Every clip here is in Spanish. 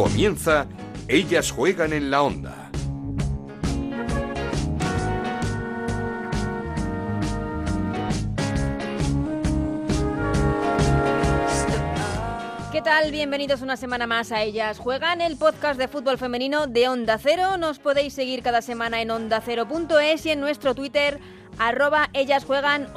Comienza Ellas juegan en la onda. ¿Qué tal? Bienvenidos una semana más a Ellas Juegan, el podcast de fútbol femenino de Onda Cero. Nos podéis seguir cada semana en ondacero.es y en nuestro Twitter, arroba Ellas Juegan.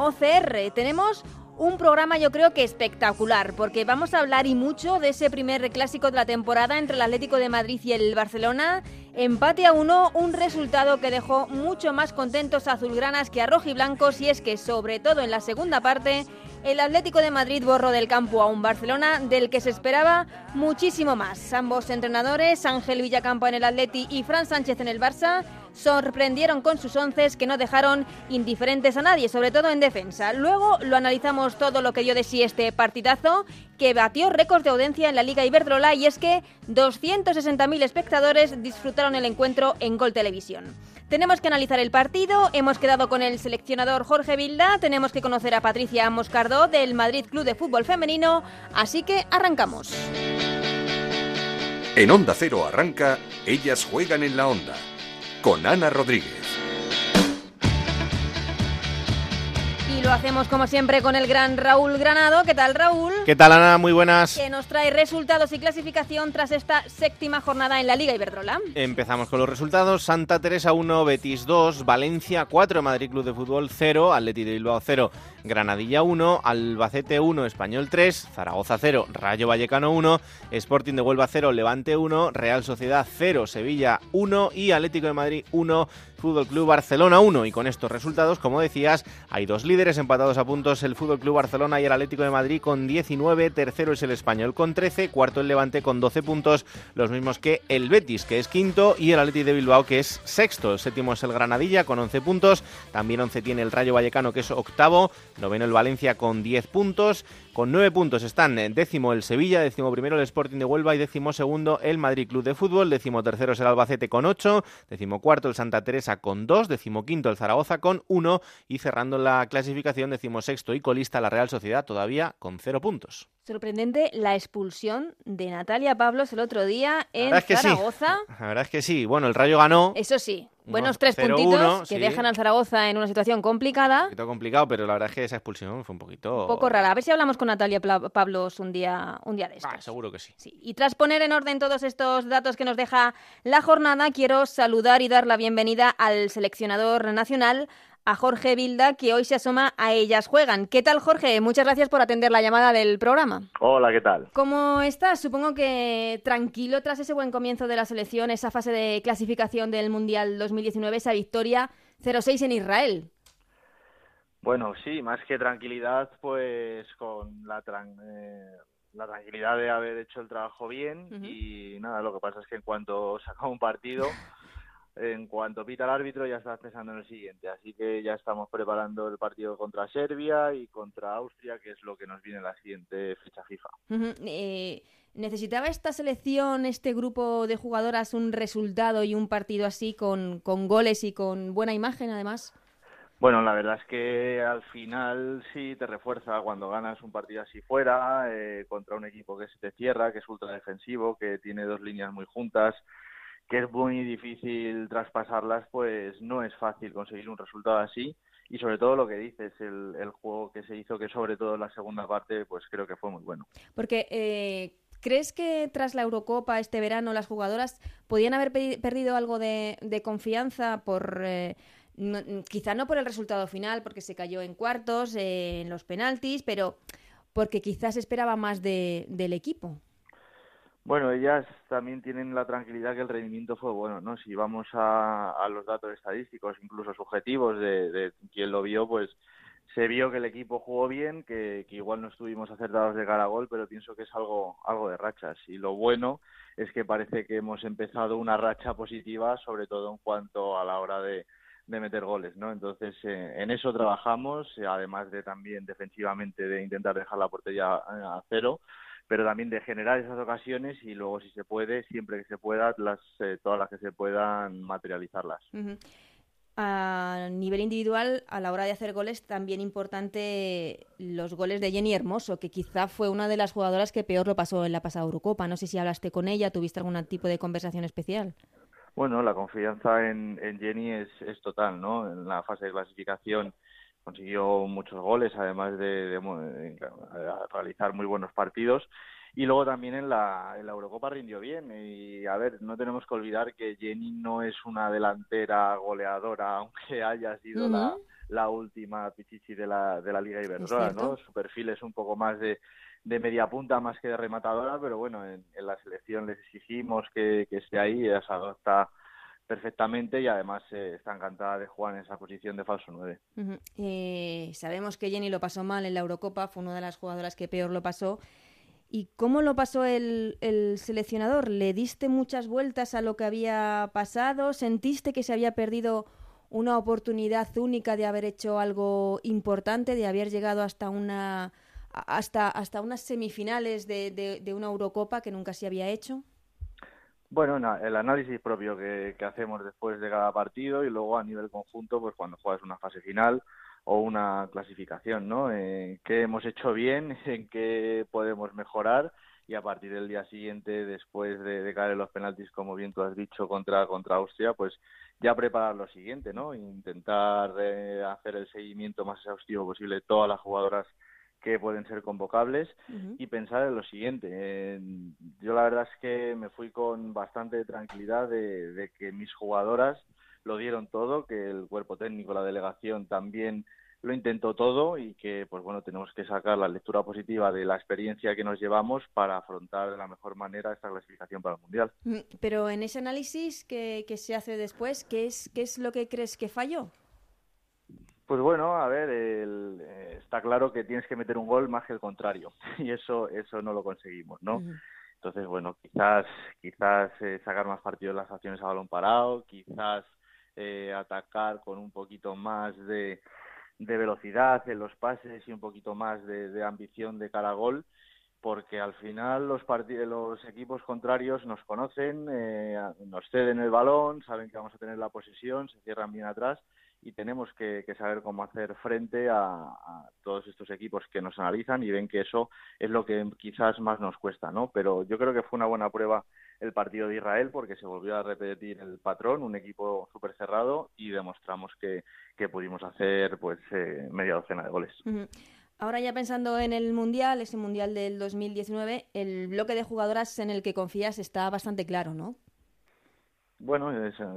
Tenemos un programa yo creo que espectacular, porque vamos a hablar y mucho de ese primer clásico de la temporada entre el Atlético de Madrid y el Barcelona. Empate a uno, un resultado que dejó mucho más contentos a azulgranas que a rojiblancos y es que sobre todo en la segunda parte el Atlético de Madrid borró del campo a un Barcelona del que se esperaba muchísimo más. Ambos entrenadores, Ángel Villacampo en el Atleti y Fran Sánchez en el Barça, sorprendieron con sus once que no dejaron indiferentes a nadie, sobre todo en defensa. Luego lo analizamos todo lo que dio de sí este partidazo, que batió récords de audiencia en la Liga Iberdrola y es que 260.000 espectadores disfrutaron el encuentro en Gol Televisión. Tenemos que analizar el partido, hemos quedado con el seleccionador Jorge Vilda, tenemos que conocer a Patricia Moscardó del Madrid Club de Fútbol Femenino, así que arrancamos. En Onda Cero arranca Ellas juegan en la onda con Ana Rodríguez. Lo hacemos como siempre con el gran Raúl Granado. ¿Qué tal, Raúl? ¿Qué tal, Ana? Muy buenas. Que nos trae resultados y clasificación tras esta séptima jornada en la Liga Iberdrola. Empezamos con los resultados. Santa Teresa 1, Betis 2, Valencia 4, Madrid Club de Fútbol 0, Atleti de Bilbao 0, Granadilla 1, Albacete 1, Español 3, Zaragoza 0, Rayo Vallecano 1, Sporting de Huelva 0, Levante 1, Real Sociedad 0, Sevilla 1 y Atlético de Madrid 1, Fútbol Club Barcelona 1. Y con estos resultados, como decías, hay dos líderes empatados a puntos, el Fútbol Club Barcelona y el Atlético de Madrid con 19, tercero es el Español con 13, cuarto el Levante con 12 puntos, los mismos que el Betis, que es quinto, y el Atlético de Bilbao, que es sexto. El séptimo es el Granadilla con 11 puntos, también 11 tiene el Rayo Vallecano, que es octavo, noveno el Valencia con 10 puntos, con 9 puntos están en décimo el Sevilla, décimo primero el Sporting de Huelva y décimo segundo el Madrid Club de Fútbol, décimo tercero es el Albacete con 8, décimo cuarto el Santa Teresa con 2, décimo quinto el Zaragoza con 1 y cerrando la clasificación décimo sexto y colista la Real Sociedad todavía con 0 puntos. Sorprendente la expulsión de Natalia Pablos el otro día en La sí. Zaragoza. La verdad es que sí. Bueno, el Rayo ganó. Eso sí, buenos tres 0-1, puntitos que sí. dejan al Zaragoza en una situación complicada. Un poquito complicado, pero la verdad es que esa expulsión fue un poquito... Un poco rara. A ver si hablamos con Natalia Pla- Pablos un día, un día de estos. Ah, seguro que sí. Sí, Y tras poner en orden todos estos datos que nos deja la jornada, quiero saludar y dar la bienvenida al seleccionador nacional, a Jorge Vilda, que hoy se asoma a Ellas Juegan. ¿Qué tal, Jorge? Muchas gracias por atender la llamada del programa. Hola, ¿qué tal? ¿Cómo estás? Supongo que tranquilo tras ese buen comienzo de la selección, esa fase de clasificación del Mundial 2019, esa victoria 0-6 en Israel. Bueno, sí, más que tranquilidad, pues con la, tran- eh, la tranquilidad de haber hecho el trabajo bien y nada, lo que pasa es que en cuanto saca un partido, en cuanto pita el árbitro ya estás pensando en el siguiente, así que ya estamos preparando el partido contra Serbia y contra Austria, que es lo que nos viene en la siguiente fecha FIFA. Eh, ¿Necesitaba esta selección, este grupo de jugadoras, un resultado y un partido así con, con goles y con buena imagen, además? Bueno, la verdad es que al final sí te refuerza cuando ganas un partido así fuera, eh, contra un equipo que se te cierra, que es ultra defensivo, que tiene dos líneas muy juntas, que es muy difícil traspasarlas, pues no es fácil conseguir un resultado así. Y sobre todo lo que dices, el, el juego que se hizo, que sobre todo en la segunda parte, pues creo que fue muy bueno. Porque, eh, ¿crees que tras la Eurocopa este verano las jugadoras podían haber pe- perdido algo de, de confianza por... eh, no- quizá no por el resultado final, porque se cayó en cuartos, eh, en los penaltis, pero porque quizás esperaba más de, del equipo. Bueno, ellas también tienen la tranquilidad que el rendimiento fue bueno, ¿no? Si vamos a, a los datos estadísticos, incluso subjetivos de, de quien lo vio, pues se vio que el equipo jugó bien, que, que igual no estuvimos acertados de cara a gol, pero pienso que es algo, algo de rachas. Y lo bueno es que parece que hemos empezado una racha positiva, sobre todo en cuanto a la hora de, de meter goles, ¿no? Entonces, eh, en eso trabajamos, eh, además de también defensivamente de intentar dejar la portería a, a cero, pero también de generar esas ocasiones y luego, si se puede, siempre que se pueda, las, eh, todas las que se puedan materializarlas. A nivel individual, a la hora de hacer goles, también importante los goles de Jenny Hermoso, que quizá fue una de las jugadoras que peor lo pasó en la pasada Eurocopa. No sé si hablaste con ella, tuviste algún tipo de conversación especial. Bueno, la confianza en, Jenny es, es, total, ¿no? En la fase de clasificación consiguió muchos goles, además de realizar muy buenos partidos y luego también en la, en la Eurocopa rindió bien. Y a ver, no tenemos que olvidar que Jenny no es una delantera goleadora, aunque haya sido la, la última pichichi de la, de la Liga Iberdrola, ¿no? Su perfil es un poco más de, de media punta más que de rematadora, pero bueno, en, la selección les exigimos que, que esté ahí, ella se adopta perfectamente y además eh, está encantada de jugar en esa posición de falso 9. Eh, sabemos que Jenny lo pasó mal en la Eurocopa, fue una de las jugadoras que peor lo pasó ¿Y cómo lo pasó el, seleccionador? ¿Le diste muchas vueltas a lo que había pasado? ¿Sentiste que se había perdido una oportunidad única de haber hecho algo importante, de haber llegado hasta una hasta, hasta unas semifinales de, de, una Eurocopa que nunca se había hecho? Bueno, el análisis propio que, que, hacemos después de cada partido y luego a nivel conjunto, pues cuando juegas una fase final o una clasificación, ¿no? Eh, ¿Qué hemos hecho bien? ¿En qué podemos mejorar? Y a partir del día siguiente, después de, caer en los penaltis, como bien tú has dicho, contra, contra Austria, pues ya preparar lo siguiente, ¿no? Intentar eh, hacer el seguimiento más exhaustivo posible de todas las jugadoras que pueden ser convocables y pensar en lo siguiente. yo la verdad es que me fui con bastante tranquilidad de que mis jugadoras lo dieron todo, que el cuerpo técnico, la delegación también lo intentó todo y que pues bueno tenemos que sacar la lectura positiva de la experiencia que nos llevamos para afrontar de la mejor manera esta clasificación para el mundial. Mm, pero en ese análisis que, que se hace después, ¿qué es qué es lo que crees que falló? Pues bueno, a ver, eh, está claro que tienes que meter un gol más que el contrario y eso eso no lo conseguimos, ¿no? Entonces bueno, quizás quizás eh, sacar más partido de las acciones a balón parado, quizás eh, atacar con un poquito más de, de, velocidad en los pases y un poquito más de, ambición de cara a gol, porque al final los, los equipos contrarios nos conocen, eh, nos ceden el balón, saben que vamos a tener la posesión, se cierran bien atrás y tenemos que, saber cómo hacer frente a, todos estos equipos que nos analizan y ven que eso es lo que quizás más nos cuesta, ¿no? Pero yo creo que fue una buena prueba el partido de Israel porque se volvió a repetir el patrón, un equipo súper cerrado y demostramos que, pudimos hacer pues eh, media docena de goles. Ahora ya pensando en el Mundial, ese Mundial del 2019, el bloque de jugadoras en el que confías está bastante claro, ¿no? Bueno,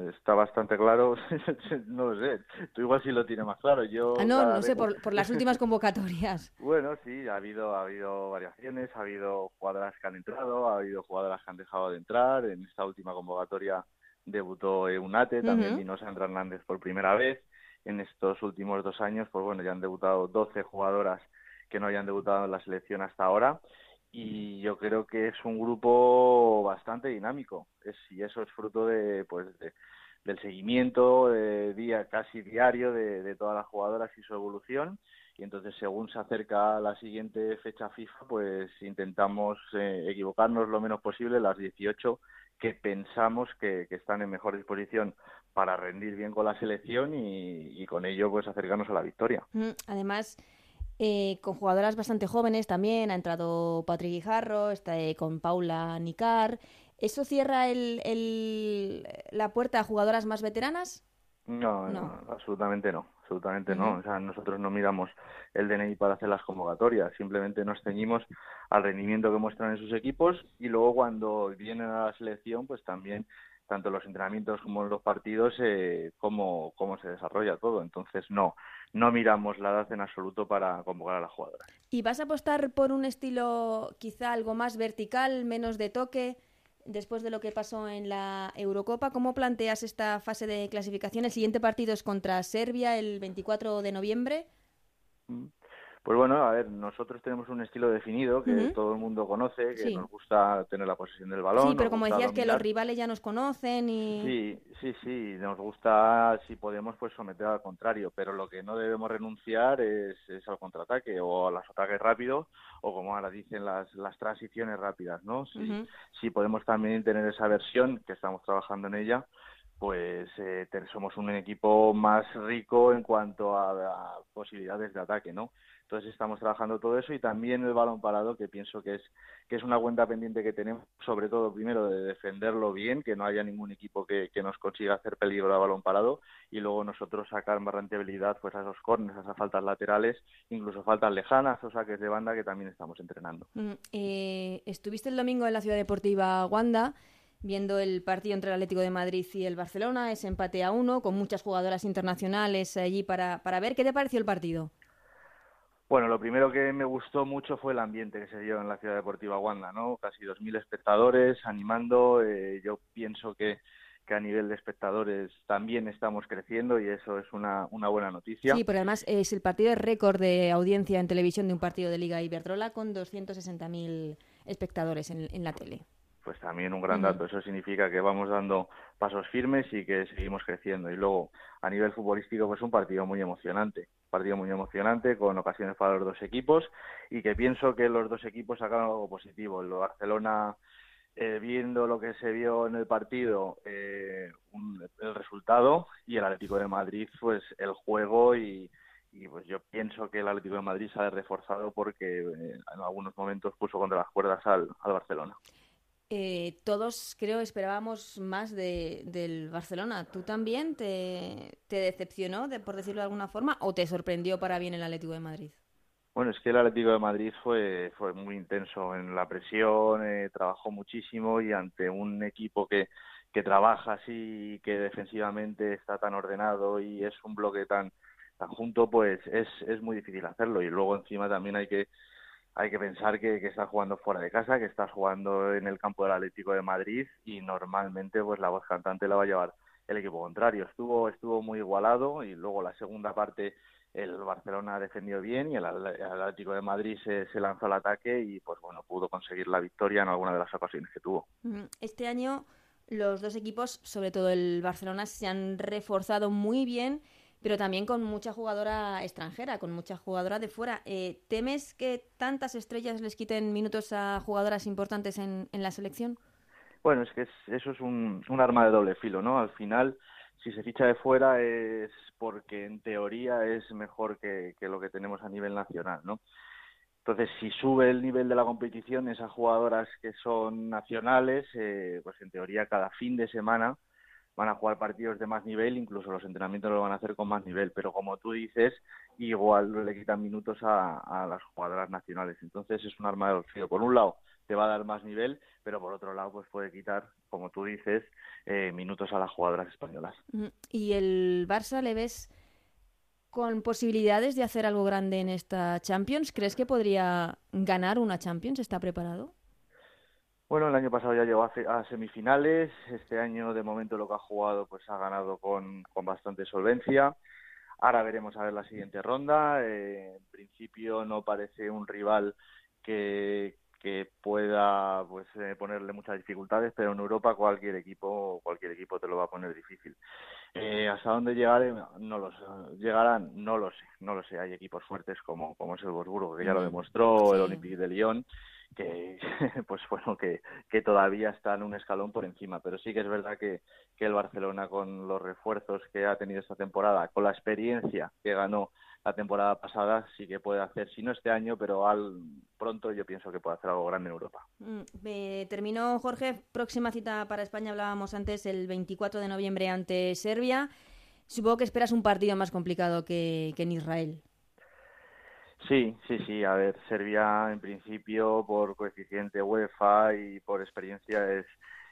está bastante claro, no lo sé, tú igual sí lo tienes más claro. Yo ah, no, no sé, por, las últimas convocatorias. bueno, sí, ha habido, ha habido variaciones, ha habido jugadoras que han entrado, ha habido jugadoras que han dejado de entrar. En esta última convocatoria debutó Eunate, también vino Sandra Hernández por primera vez. En estos últimos dos años, pues bueno, ya han debutado 12 jugadoras que no hayan debutado en la selección hasta ahora y yo creo que es un grupo bastante dinámico es, y eso es fruto de pues del seguimiento de día casi diario de, todas las jugadoras y su evolución y entonces según se acerca la siguiente fecha FIFA pues intentamos eh, equivocarnos lo menos posible las 18 que pensamos que, están en mejor disposición para rendir bien con la selección y, y con ello pues acercarnos a la victoria. Mm, además eh, con jugadoras bastante jóvenes también, ha entrado Patrick Guijarro, está eh, con Paula Nicar. ¿Eso cierra el, la puerta a jugadoras más veteranas? No, no. absolutamente no, absolutamente no. O sea, nosotros no miramos el DNI para hacer las convocatorias, simplemente nos ceñimos al rendimiento que muestran en sus equipos y luego cuando vienen a la selección, pues también tanto en los entrenamientos como en los partidos, eh, cómo, cómo se desarrolla todo. Entonces, no, no miramos la edad en absoluto para convocar a la jugadora. ¿Y vas a apostar por un estilo quizá algo más vertical, menos de toque? Después de lo que pasó en la Eurocopa, ¿cómo planteas esta fase de clasificación? El siguiente partido es contra Serbia el 24 de noviembre. Mm. Pues bueno, a ver, nosotros tenemos un estilo definido que todo el mundo conoce, que nos gusta tener la posesión del balón. Sí, pero como decías que los rivales ya nos conocen y... Sí, sí, sí, nos gusta, si podemos, pues someter al contrario, pero lo que no debemos renunciar es, al contraataque o a los ataques rápidos o como ahora dicen las, las transiciones rápidas, ¿no? Si, si podemos también tener esa versión, que estamos trabajando en ella, pues eh, somos un equipo más rico en cuanto a, posibilidades de ataque, ¿no? Entonces estamos trabajando todo eso y también el balón parado, que pienso que es que es una cuenta pendiente que tenemos, sobre todo primero de defenderlo bien, que no haya ningún equipo que, nos consiga hacer peligro al balón parado y luego nosotros sacar más rentabilidad pues a esos corners, a esas faltas laterales, incluso faltas lejanas o saques de banda que también estamos entrenando. Mm, eh, estuviste el domingo en la Ciudad Deportiva Wanda viendo el partido entre el Atlético de Madrid y el Barcelona, ese empate a uno, con muchas jugadoras internacionales allí para, para ver. ¿Qué te pareció el partido? Bueno, lo primero que me gustó mucho fue el ambiente que se dio en la Ciudad Deportiva Wanda, ¿no? Casi 2.000 espectadores animando. Eh, yo pienso que, a nivel de espectadores también estamos creciendo y eso es una, buena noticia. Sí, pero además es el partido de récord de audiencia en televisión de un partido de Liga Iberdrola con 260.000 espectadores en la tele pues también un gran dato. Eso significa que vamos dando pasos firmes y que seguimos creciendo. Y luego, a nivel futbolístico, pues un partido muy emocionante. Un partido muy emocionante, con ocasiones para los dos equipos, y que pienso que los dos equipos sacaron algo positivo. El Barcelona, eh, viendo lo que se vio en el partido, eh, el resultado, y el Atlético de Madrid, pues el juego y, pues yo pienso que el Atlético de Madrid se ha reforzado porque eh, en algunos momentos puso contra las cuerdas al Barcelona. Eh, todos creo esperábamos más de, del Barcelona. ¿Tú también te, decepcionó, de, por decirlo de alguna forma, o te sorprendió para bien el Atlético de Madrid? Bueno, es que el Atlético de Madrid fue, fue muy intenso en la presión, eh, trabajó muchísimo y ante un equipo que, que trabaja así, que defensivamente está tan ordenado y es un bloque tan, tan junto, pues es, es muy difícil hacerlo. Y luego encima también hay que hay que pensar que, que estás jugando fuera de casa, que estás jugando en el campo del Atlético de Madrid y normalmente pues la voz cantante la va a llevar el equipo contrario. Estuvo estuvo muy igualado y luego la segunda parte el Barcelona defendió bien y el, Atlético de Madrid se, lanzó al ataque y pues bueno pudo conseguir la victoria en alguna de las ocasiones que tuvo. Este año los dos equipos, sobre todo el Barcelona, se han reforzado muy bien pero también con mucha jugadora extranjera, con mucha jugadora de fuera. Eh, ¿Temes que tantas estrellas les quiten minutos a jugadoras importantes en, en la selección? Bueno, es que eso es un, un, arma de doble filo, ¿no? Al final, si se ficha de fuera es porque en teoría es mejor que, que lo que tenemos a nivel nacional, ¿no? Entonces, si sube el nivel de la competición, esas jugadoras que son nacionales, eh, pues en teoría cada fin de semana van a jugar partidos de más nivel, incluso los entrenamientos lo van a hacer con más nivel, pero como tú dices, igual le quitan minutos a, las jugadoras nacionales. Entonces es un arma de frío. Por un lado, te va a dar más nivel, pero por otro lado, pues puede quitar, como tú dices, eh, minutos a las jugadoras españolas. ¿Y el Barça le ves con posibilidades de hacer algo grande en esta Champions? ¿Crees que podría ganar una Champions? ¿Está preparado? Bueno, el año pasado ya llegó a, semifinales, este año de momento lo que ha jugado pues ha ganado con, con bastante solvencia. Ahora veremos a ver la siguiente ronda. Eh, en principio no parece un rival que, que pueda pues eh, ponerle muchas dificultades, pero en Europa cualquier equipo cualquier equipo te lo va a poner difícil. Eh, hasta dónde llegaré no lo sé. llegarán no lo sé, no lo sé. Hay equipos fuertes como como es el Wolfsburgo que ya lo mm. demostró, el Olympique de Lyon que pues bueno que, que todavía están un escalón por encima. Pero sí que es verdad que, que el Barcelona con los refuerzos que ha tenido esta temporada con la experiencia que ganó la temporada pasada sí que puede hacer si no este año pero al pronto yo pienso que puede hacer algo grande en Europa. Mm, terminó Jorge próxima cita para España hablábamos antes el 24 de noviembre ante Serbia. Supongo que esperas un partido más complicado que, que en Israel Sí, sí, sí. A ver, Serbia en principio por coeficiente UEFA y por experiencia es,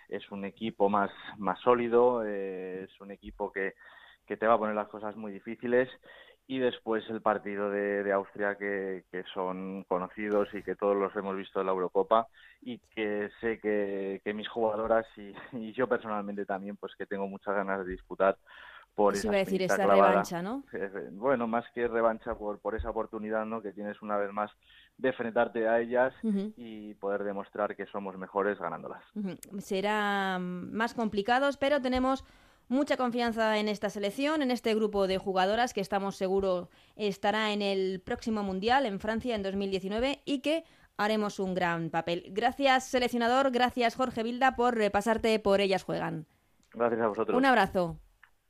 es un equipo más, más sólido, eh, es un equipo que, que te va a poner las cosas muy difíciles y después el partido de, de Austria que, que, son conocidos y que todos los hemos visto en la Eurocopa y que sé que, que mis jugadoras y, y, yo personalmente también pues que tengo muchas ganas de disputar por esa, decir, esa revancha, ¿no? Bueno, más que revancha por, por esa oportunidad, ¿no? Que tienes una vez más de enfrentarte a ellas y poder demostrar que somos mejores ganándolas. Será más complicados, pero tenemos mucha confianza en esta selección, en este grupo de jugadoras que estamos seguros estará en el próximo Mundial en Francia en 2019 y que haremos un gran papel. Gracias, seleccionador, gracias, Jorge Vilda, por repasarte por Ellas Juegan. Gracias a vosotros. Un abrazo.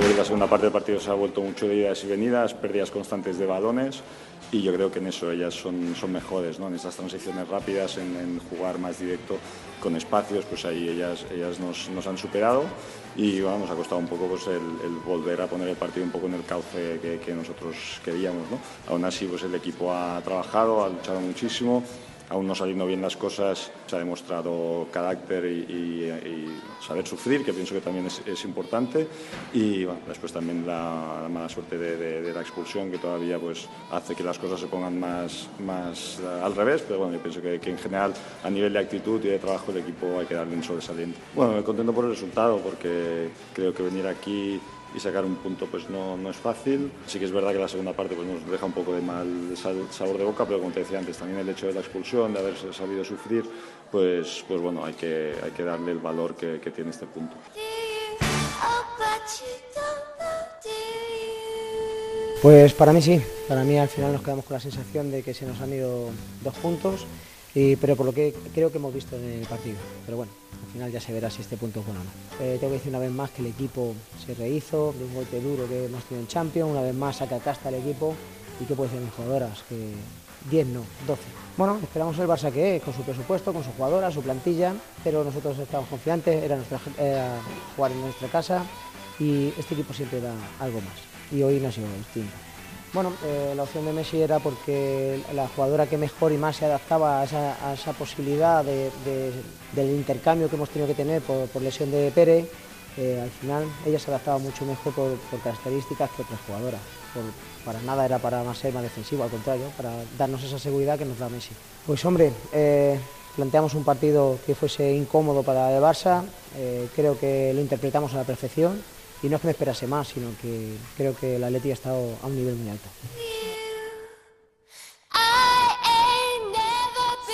La segunda parte del partido se ha vuelto mucho de idas y venidas, pérdidas constantes de balones y yo creo que en eso ellas son, son mejores, ¿no? en estas transiciones rápidas, en, jugar más directo con espacios, pues ahí ellas, ellas nos, nos han superado y bueno, nos ha costado un poco pues, el, el, volver a poner el partido un poco en el cauce que, que nosotros queríamos. ¿no? Aún así pues, el equipo ha trabajado, ha luchado muchísimo aún no saliendo bien las cosas, se ha demostrado carácter y, y, y saber sufrir, que pienso que también es, es importante. Y bueno, después también la, la mala suerte de, de, de, la expulsión, que todavía pues, hace que las cosas se pongan más, más uh, al revés. Pero bueno, yo pienso que, que, en general, a nivel de actitud y de trabajo, el equipo hay que darle un sobresaliente. Bueno, me contento por el resultado, porque creo que venir aquí y sacar un punto pues no, no, es fácil. Sí que es verdad que la segunda parte pues, nos deja un poco de mal sabor de boca, pero como te decía antes, también el hecho de la expulsión, de haber sabido sufrir, pues, pues bueno, hay que, hay que darle el valor que, que tiene este punto. Pues para mí sí, para mí al final nos quedamos con la sensación de que se nos han ido dos puntos, pero por lo que creo que hemos visto en el partido. Pero bueno, al final ya se verá si este punto es bueno o no. Eh, tengo que decir una vez más que el equipo se rehizo de un golpe duro que hemos tenido en Champions, una vez más saca casta el equipo y qué puede ser mis jugadoras, que 10 no, 12. Bueno, esperamos el Barça que con su presupuesto, con su jugadora, su plantilla, pero nosotros estamos confiantes, era, nuestra, era jugar en nuestra casa y este equipo siempre da algo más y hoy no ha sido distinto. Bueno, eh, la opción de Messi era porque la jugadora que mejor y más se adaptaba a esa, posibilidad de, de, del intercambio que hemos tenido que tener por, lesión de Pérez, eh, al final ella se adaptaba mucho mejor por, características que otras jugadoras. Por, para nada era para más ser más defensivo, al contrario, para darnos esa seguridad que nos da Messi. Pues hombre, eh, planteamos un partido que fuese incómodo para el Barça, creo que lo interpretamos a la perfección y no es que me esperase más, sino que creo que el Atleti ha estado a un nivel muy alto.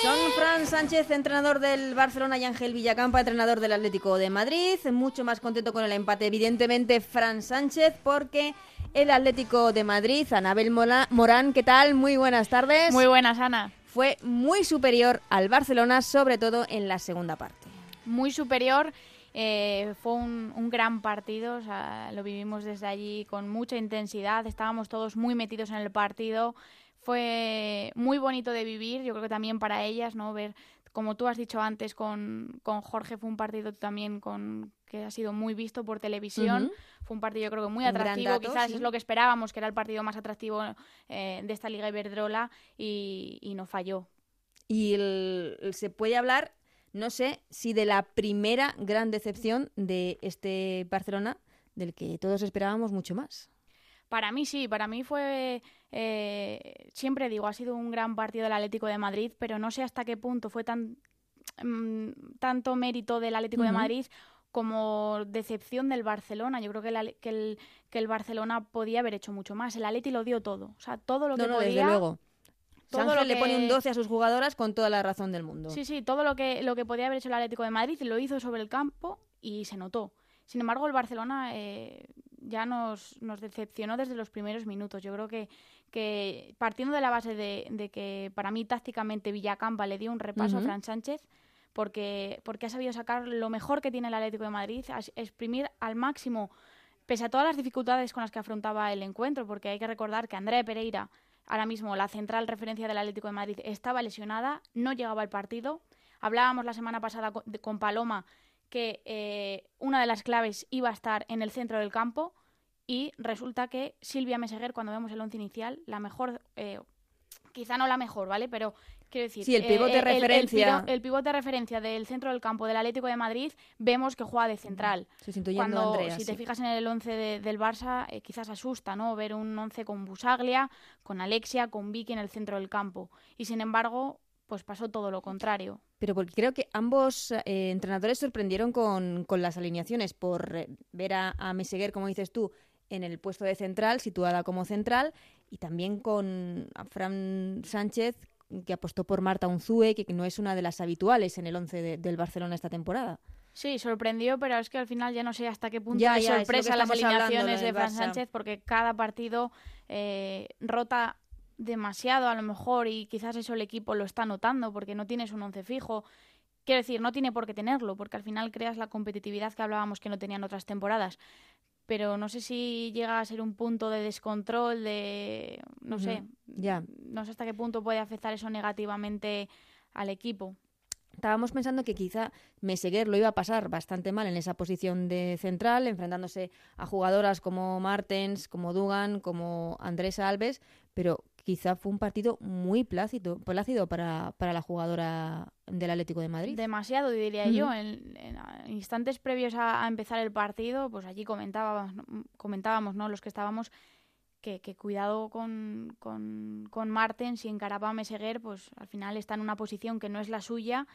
Son Fran Sánchez, entrenador del Barcelona, y Ángel Villacampa, entrenador del Atlético de Madrid. Mucho más contento con el empate, evidentemente, Fran Sánchez, porque el Atlético de Madrid, Anabel Morán, ¿qué tal? Muy buenas tardes. Muy buenas, Ana. Fue muy superior al Barcelona, sobre todo en la segunda parte. Muy superior. Eh, fue un, un, gran partido, o sea, lo vivimos desde allí con mucha intensidad, estábamos todos muy metidos en el partido, fue muy bonito de vivir, yo creo que también para ellas, ¿no? Ver, como tú has dicho antes, con, con Jorge fue un partido también con que ha sido muy visto por televisión, uh -huh. fue un partido yo creo que muy atractivo, dato, quizás sí. es lo que esperábamos, que era el partido más atractivo eh, de esta Liga Iberdrola y, y no falló. Y el, se puede hablar no sé si de la primera gran decepción de este Barcelona, del que todos esperábamos mucho más. Para mí sí, para mí fue, eh, siempre digo, ha sido un gran partido del Atlético de Madrid, pero no sé hasta qué punto fue tan mmm, tanto mérito del Atlético uh -huh. de Madrid como decepción del Barcelona. Yo creo que, la, que, el, que el Barcelona podía haber hecho mucho más. El Atleti lo dio todo, o sea, todo lo no, que no, podía. Desde luego. Todo Sánchez lo que... le pone un 12 a sus jugadoras con toda la razón del mundo. Sí, sí, todo lo que, lo que podía haber hecho el Atlético de Madrid lo hizo sobre el campo y se notó. Sin embargo, el Barcelona eh, ya nos, nos, decepcionó desde los primeros minutos. Yo creo que, que partiendo de la base de, de, que para mí tácticamente Villacampa le dio un repaso uh -huh. a Fran Sánchez, porque, porque ha sabido sacar lo mejor que tiene el Atlético de Madrid, a exprimir al máximo, pese a todas las dificultades con las que afrontaba el encuentro, porque hay que recordar que Andrea Pereira ahora mismo la central referencia del Atlético de Madrid estaba lesionada, no llegaba al partido. Hablábamos la semana pasada con Paloma que eh, una de las claves iba a estar en el centro del campo y resulta que Silvia Meseguer, cuando vemos el once inicial, la mejor, eh, quizá no la mejor, ¿vale? Pero quiero decir, sí, el pivote de eh, referencia. El, el, el, de referencia del centro del campo del Atlético de Madrid, vemos que juega de central. Cuando, Andrea, si sí. te fijas en el once de, del Barça, eh, quizás asusta, ¿no? Ver un once con Busaglia, con Alexia, con Vicky en el centro del campo. Y sin embargo, pues pasó todo lo contrario. Pero porque creo que ambos eh, entrenadores sorprendieron con, con, las alineaciones por eh, ver a, a Meseguer, como dices tú, en el puesto de central, situada como central, y también con a Fran Sánchez, que apostó por Marta Unzue, que no es una de las habituales en el once de, del Barcelona esta temporada. Sí, sorprendió, pero es que al final ya no sé hasta qué punto Ya, es sorpresa las alineaciones de Fran. Sánchez, porque cada partido eh, rota demasiado a lo mejor y quizás eso el equipo lo está notando porque no tienes un once fijo. Quiero decir, no tiene por qué tenerlo, porque al final creas la competitividad que hablábamos que no tenían otras temporadas. Pero no sé si llega a ser un punto de descontrol, de... no sé. Ya. No sé hasta qué punto puede afectar eso negativamente al equipo. Estábamos pensando que quizá Meseguer lo iba a pasar bastante mal en esa posición de central, enfrentándose a jugadoras como Martens, como Dugan, como Andrés Alves, pero quizá fue un partido muy plácido, plácido para, para la jugadora del Atlético de Madrid. Demasiado, diría Ujú. yo. En, en, instantes previos a, a empezar el partido, pues allí comentábamos, ¿no? comentábamos ¿no? los que estábamos, que, que cuidado con, con, con Martens y encaraba a Meseguer, pues al final está en una posición que no es la suya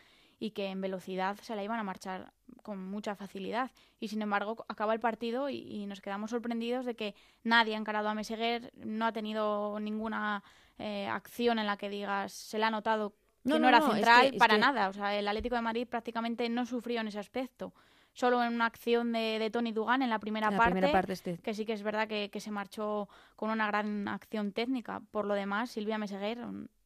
y que en velocidad se la iban a marchar con mucha facilidad. Y sin embargo, acaba el partido y, y nos quedamos sorprendidos de que nadie ha encarado a Meseguer, no ha tenido ninguna eh, acción en la que digas, se le ha notado que No, no, no, era es central es para que- nada. O sea, el Atlético de Madrid prácticamente no sufrió en ese aspecto. Solo en una acción de, de Tony Dugan en la primera la parte, primera parte este. que sí que es verdad que, que se marchó con una gran acción técnica. Por lo demás, Silvia Meseguer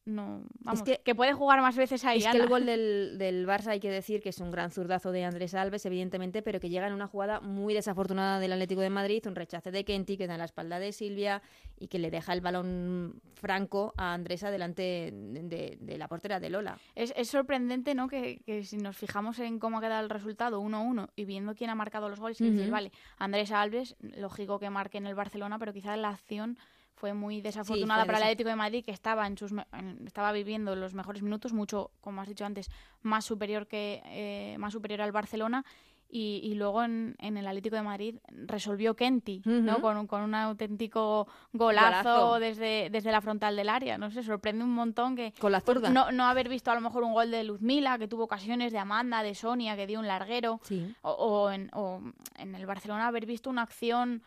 no, vamos, que- que, puede jugar más veces ahí. Es que el gol del, del Barça hay que decir que es un gran zurdazo de Andrés Alves, evidentemente, pero que llega en una jugada muy desafortunada del Atlético de Madrid, un rechace de Kenty que da en la espalda de Silvia y que le deja el balón franco a Andresa delante de, de la portera de Lola. Es, es sorprendente, ¿no? Que, que si nos fijamos en cómo ha quedado el resultado 1-1 y viendo quién ha marcado los goles, y decir, Ujú. vale, Andrés Alves, lógico que marque en el Barcelona, pero quizás la acción fue muy desafortunada para el Atlético de Madrid, que estaba en sus en- estaba viviendo los mejores minutos, mucho, como has dicho antes, más superior que eh, más superior al Barcelona. Y, y luego en, en el Atlético de Madrid resolvió Kenty, ¿no? Con, un- con un auténtico golazo, Golazo. Desde, desde la frontal del área. No sé, sorprende un montón que, Con la zurda. no, no haber visto a lo mejor un gol de Luzmila, que tuvo ocasiones de Amanda, de Sonia, que dio un larguero, Sí. o, o en, o en el Barcelona haber visto una acción,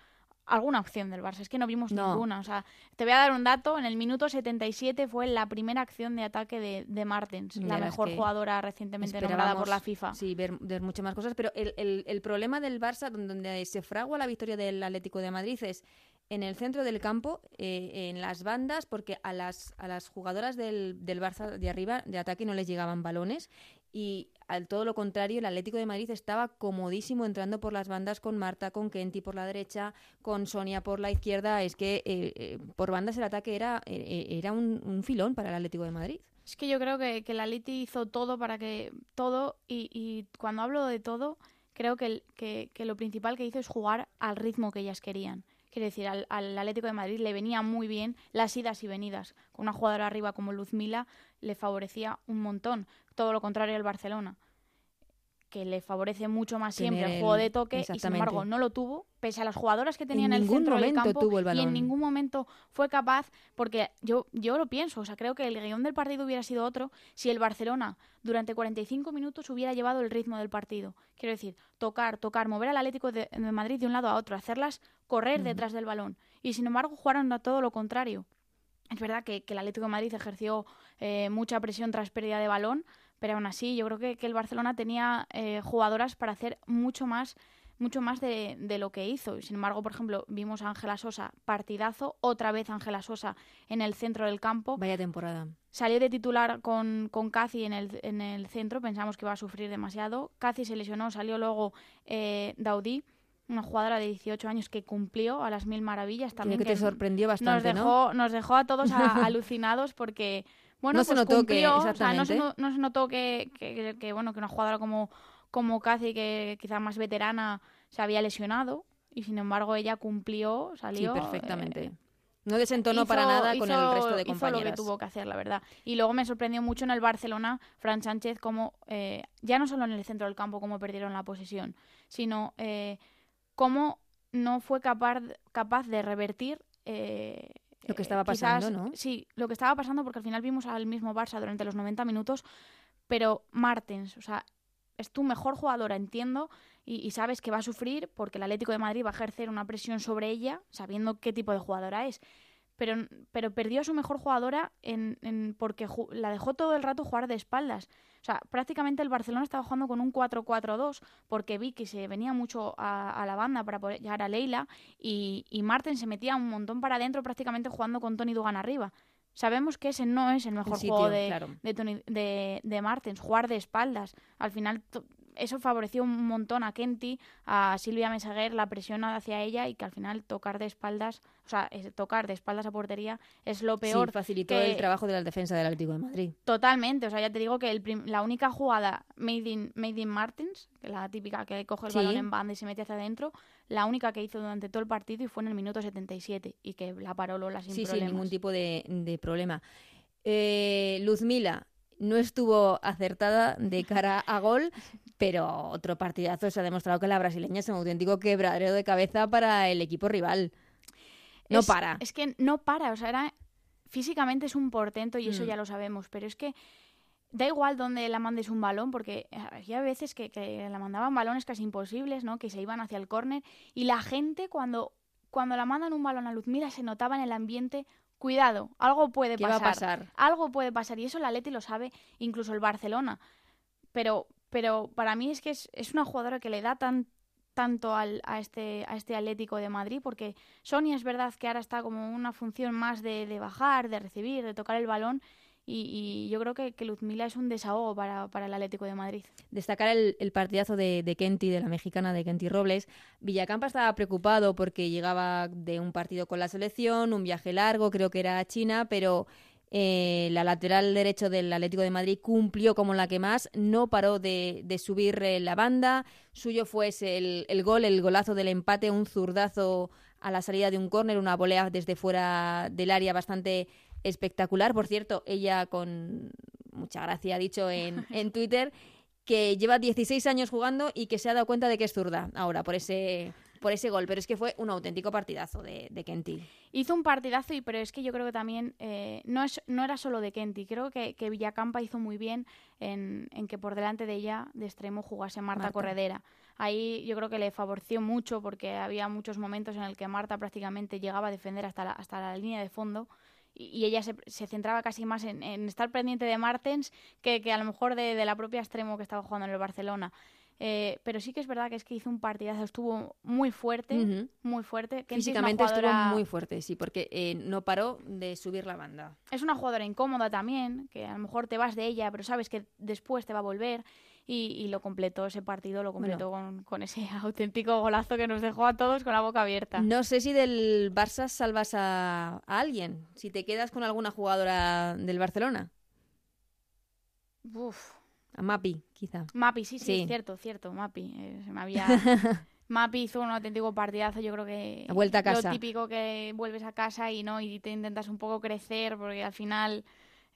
alguna acción del Barça. Es que no vimos No. ninguna. O sea, te voy a dar un dato. En el minuto 77 fue la primera acción de ataque de, de Martens, la mejor jugadora recientemente nombrada por la FIFA. Sí, ver, ver muchas más cosas, pero el, el- el problema del Barça, donde, donde se fragua la victoria del Atlético de Madrid, es en el centro del campo, eh, en las bandas, porque a las, a las jugadoras del, del Barça de arriba, de ataque, no les llegaban balones, y al todo lo contrario, el Atlético de Madrid estaba comodísimo entrando por las bandas con Marta, con Kenty por la derecha, con Sonia por la izquierda. Es que eh, eh, por bandas el ataque era, eh, era un, filón para el Atlético de Madrid. Es que yo creo que, que la Leti hizo todo para que todo, y, y cuando hablo de todo, creo que, el- que, que lo principal que hizo es jugar al ritmo que ellas querían. Quiero decir, al, al Atlético de Madrid le venía muy bien las idas y venidas. Con una jugadora arriba como Luzmila le favorecía un montón. Todo lo contrario al Barcelona, que le favorece mucho más siempre el juego de toque y sin embargo no lo tuvo, pese a las jugadoras que tenía En en, el centro del campo tuvo el y en ningún momento fue capaz, porque yo, yo lo pienso, o sea, creo que el guion del partido hubiera sido otro si el Barcelona durante 45 minutos hubiera llevado el ritmo del partido. Quiero decir, tocar, tocar, mover al Atlético de, de Madrid de un lado a otro, hacerlas correr detrás del balón. Y sin embargo jugaron a todo lo contrario. Es verdad que, que el Atlético de Madrid ejerció eh, mucha presión tras pérdida de balón, pero aún así yo creo que, que el Barcelona tenía eh, jugadoras para hacer mucho más mucho más de, de lo que hizo. Sin embargo, por ejemplo, vimos a Ángela Sosa, partidazo, otra vez Ángela Sosa en el centro del campo. Vaya temporada. Salió de titular con, con Cathy en el, en el centro, pensamos que iba a sufrir demasiado. Cathy se lesionó, salió luego eh, Daudí, una jugadora de 18 años que cumplió a las mil maravillas Creo también. que te sorprendió nos bastante, dejó, ¿no? nos dejó a todos a- alucinados porque bueno No se pues notó que- cumplió, o sea, no, se, exactamente. no- no se notó que, que- que, bueno que una jugadora como como Cathy que quizá más veterana se había lesionado y sin embargo ella cumplió Sí, salió perfectamente. eh, No desentonó para hizo- nada con el hizo- resto de hizo compañeras. lo que tuvo que hacer, la verdad. Y luego me sorprendió mucho en el Barcelona, Fran Sánchez, como eh, ya no solo en el centro del campo, cómo perdieron la posesión, sino eh, cómo no fue capaz, capaz de revertir. eh, Lo que estaba eh, quizás- pasando, ¿no? Sí, lo que estaba pasando, porque al final vimos al mismo Barça durante los 90 minutos, pero Martens, o sea, es tu mejor jugadora, entiendo, y, y sabes que va a sufrir porque el Atlético de Madrid va a ejercer una presión sobre ella, sabiendo qué tipo de jugadora es. Pero, pero perdió a su mejor jugadora en, en porque la dejó todo el rato jugar de espaldas. O sea, prácticamente el Barcelona estaba jugando con un 4-4-2 porque vi que se venía mucho a, la banda para poder llegar a Leila y, y Marten se metía un montón para adentro prácticamente jugando con Tony Dugan arriba. Sabemos que ese no es el mejor juego de, de, de, de, Martens, jugar de espaldas. Al final eso favoreció un montón a Kenty, a Silvia Mesaguer, la presión hacia ella y que al final tocar de espaldas, o sea, tocar de espaldas a portería es lo peor. Sí, facilitó el trabajo de la defensa del Atlético de Madrid. Totalmente, o sea, ya te digo que la única jugada made in, made in Martins, que la típica que coge el balón en banda y se mete hacia adentro, la única que hizo durante todo el partido y fue en el minuto 77 y que la paró Lola sin sí, Sí, sin ningún tipo de, de problema. Eh, Luzmila, no estuvo acertada de cara a gol, pero otro partidazo se ha demostrado que la brasileña es un auténtico quebradero de cabeza para el equipo rival. No para. Es que no para, o sea, era, físicamente es un portento y eso mm. ya lo sabemos, pero es que da igual donde la mandes un balón, porque había veces que, que, la mandaban balones casi imposibles, ¿no? Que se iban hacia el córner y la gente cuando, cuando la mandan un balón a Luzmila se notaba en el ambiente cuidado, algo puede pasar, Algo puede pasar y eso la Leti lo sabe, incluso el Barcelona. Pero, pero para mí es que es, una jugadora que le da tan, tanto al, a, este, a este Atlético de Madrid, porque Sonia es verdad que ahora está como una función más de, de bajar, de recibir, de tocar el balón, y, yo creo que, que, Luzmila es un desahogo para, para, el Atlético de Madrid. Destacar el, el partidazo de, de, Kenty, de la mexicana de Kenty Robles. Villacampa estaba preocupado porque llegaba de un partido con la selección, un viaje largo, creo que era a China, pero eh, la lateral derecho del Atlético de Madrid cumplió como la que más, no paró de, de subir eh, la banda. Suyo fue el, el gol, el golazo del empate, un zurdazo a la salida de un córner, una volea desde fuera del área bastante espectacular. Por cierto, ella con mucha gracia ha dicho en, en Twitter que lleva 16 años jugando y que se ha dado cuenta de que es zurda ahora por ese por ese gol, pero es que fue un auténtico partidazo de, de Kenty. Hizo un partidazo, y pero es que yo creo que también eh, no, es, no era solo de Kenty, creo que, que Villacampa hizo muy bien en, en, que por delante de ella, de extremo, jugase Marta, Corredera. Ahí yo creo que le favoreció mucho porque había muchos momentos en el que Marta prácticamente llegaba a defender hasta la, hasta la línea de fondo y ella se, se, centraba casi más en, estar pendiente de Martens que, que a lo mejor de, de, la propia extremo que estaba jugando en el Barcelona. Eh, pero sí que es verdad que es que hizo un partidazo, estuvo muy fuerte, muy fuerte. Físicamente estuvo muy fuerte, sí, porque eh, no paró de subir la banda. Es una jugadora incómoda también, que a lo mejor te vas de ella, pero sabes que después te va a volver. Y, lo completó ese partido, lo completó con, ese auténtico golazo que nos dejó a todos con la boca abierta. No sé si del Barça salvas a, alguien, si te quedas con alguna jugadora del Barcelona. Uf. A Mapi, quizá. Mapi, sí, sí, cierto, cierto, Mapi. Eh, se me había... Mapi hizo un auténtico partidazo, yo creo que... vuelta a casa. Lo típico que vuelves a casa y no y te intentas un poco crecer porque al final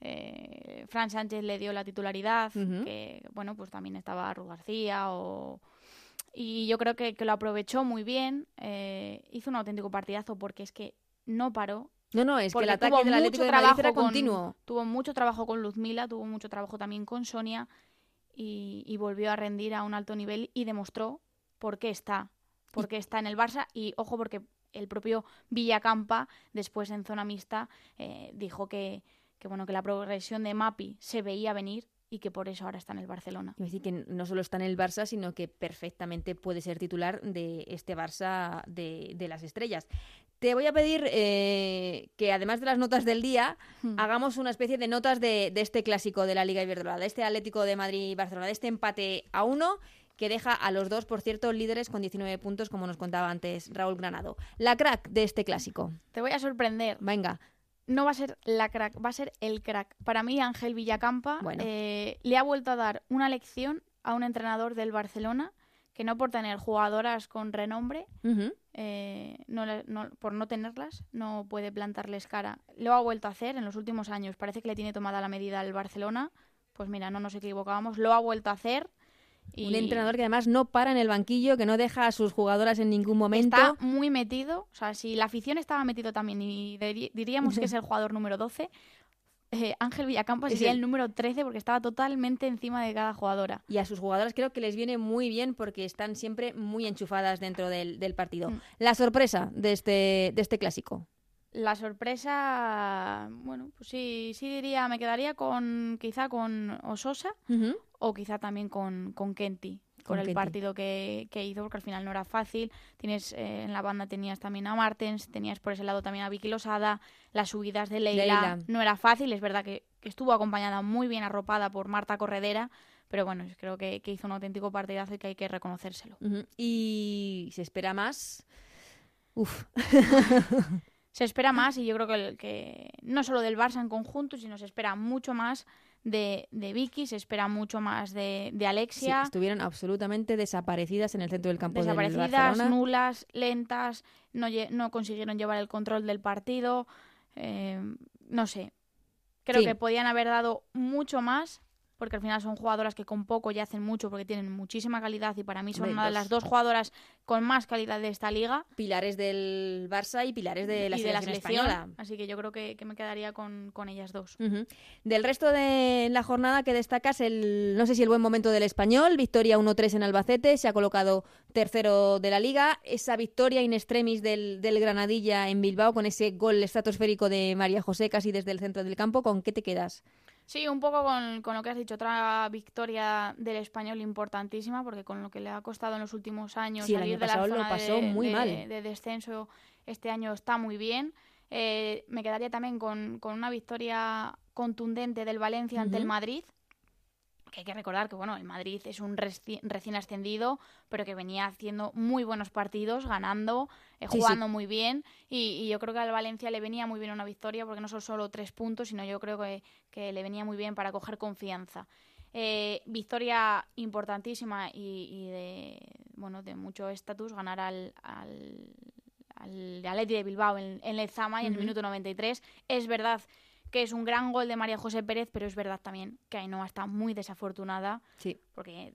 eh, Fran Sánchez le dio la titularidad, que bueno, pues también estaba Ruth García o... Y yo creo que, lo aprovechó muy bien, eh, hizo un auténtico partidazo porque es que no paró. No, no, es que el ataque del Atlético de Madrid era continuo. Tuvo mucho trabajo con Luzmila, tuvo mucho trabajo también con Sonia y, volvió a rendir a un alto nivel y demostró por qué está, por qué está en el Barça y ojo porque el propio Villacampa después en zona mixta eh, dijo que, que bueno que la progresión de Mapi se veía venir y que por eso ahora está en el Barcelona. Es decir, que no solo está en el Barça, sino que perfectamente puede ser titular de este Barça de, de las estrellas. Te voy a pedir eh, que además de las notas del día, hmm. hagamos una especie de notas de, de, este clásico de la Liga Iberdrola, de este Atlético de Madrid-Barcelona, de este empate a uno que deja a los dos, por cierto, líderes con 19 puntos, como nos contaba antes Raúl Granado. La crack de este clásico. Te voy a sorprender. Venga no va a ser la crack, va a ser el crack. Para mí, Ángel Villacampa eh, le ha vuelto a dar una lección a un entrenador del Barcelona que no por tener jugadoras con renombre, eh, no, por no tenerlas, no puede plantarles cara. Lo ha vuelto a hacer en los últimos años. Parece que le tiene tomada la medida al Barcelona. Pues mira, no nos equivocábamos. Lo ha vuelto a hacer. Un entrenador que además no para en el banquillo, que no deja a sus jugadoras en ningún momento. Está muy metido. O sea, si la afición estaba metido también y diríamos que es el jugador número 12, eh, Ángel Villacampos sería el... número 13 porque estaba totalmente encima de cada jugadora. Y a sus jugadoras creo que les viene muy bien porque están siempre muy enchufadas dentro del, partido. Mm. La sorpresa de este, de este clásico. La sorpresa, bueno, pues sí, sí diría, me quedaría con quizá con Ososa o quizá también con, con Kenty, Con con el partido que, que hizo, porque al final no era fácil. Tienes eh, en la banda tenías también a Martens, tenías por ese lado también a Vicky Losada, las subidas de Leila, Leila. no era fácil, es verdad que, que estuvo acompañada muy bien arropada por Marta Corredera, pero bueno, creo que, que hizo un auténtico partidazo y que hay que reconocérselo. Y se espera más. Uf. Se espera más y yo creo que, el- que no solo del Barça en conjunto, sino se espera mucho más de, de Vicky, se espera mucho más de, de Sí, Alexia. estuvieron absolutamente desaparecidas en el centro del campo del desaparecidas, Barcelona. nulas, lentas, no, no consiguieron llevar el control del partido. eh, no sé. Creo Sí. que podían haber dado mucho más, porque al final son jugadoras que con poco ya hacen mucho, porque tienen muchísima calidad y para mí son una de las dos jugadoras con más calidad de esta liga. Pilares del Barça y pilares de la y selección española. Así que yo creo que, que me quedaría con, con ellas dos. Del resto de la jornada que destacas, el, no sé si el buen momento del español, victoria 1-3 en Albacete, se ha colocado tercero de la liga, esa victoria in extremis del, del Granadilla en Bilbao con ese gol estratosférico de María José casi desde el centro del campo, ¿con qué te quedas? Sí, un poco con, con lo que has dicho, otra victoria del español importantísima, porque con lo que le ha costado en los últimos años Sí, el salir año de la pasado lo zona pasó de, muy de- mal. de descenso, este año está muy bien. Eh, me quedaría también con, con una victoria contundente del Valencia ante el. Madrid. Hay que recordar que bueno, el Madrid es un reci- recién ascendido, pero que venía haciendo muy buenos partidos, ganando, eh, Sí, sí. jugando muy bien. Y, y yo creo que al Valencia le venía muy bien una victoria, porque no son solo tres puntos, sino yo creo que, que le venía muy bien para coger confianza. Eh, victoria importantísima y, y de bueno de mucho estatus ganar al, al, al Atleti de Bilbao en, en Lezama y en el Ujú. minuto 93. Es verdad que es un gran gol de María José Pérez, pero es verdad también que Ainhoa está muy desafortunada Sí. porque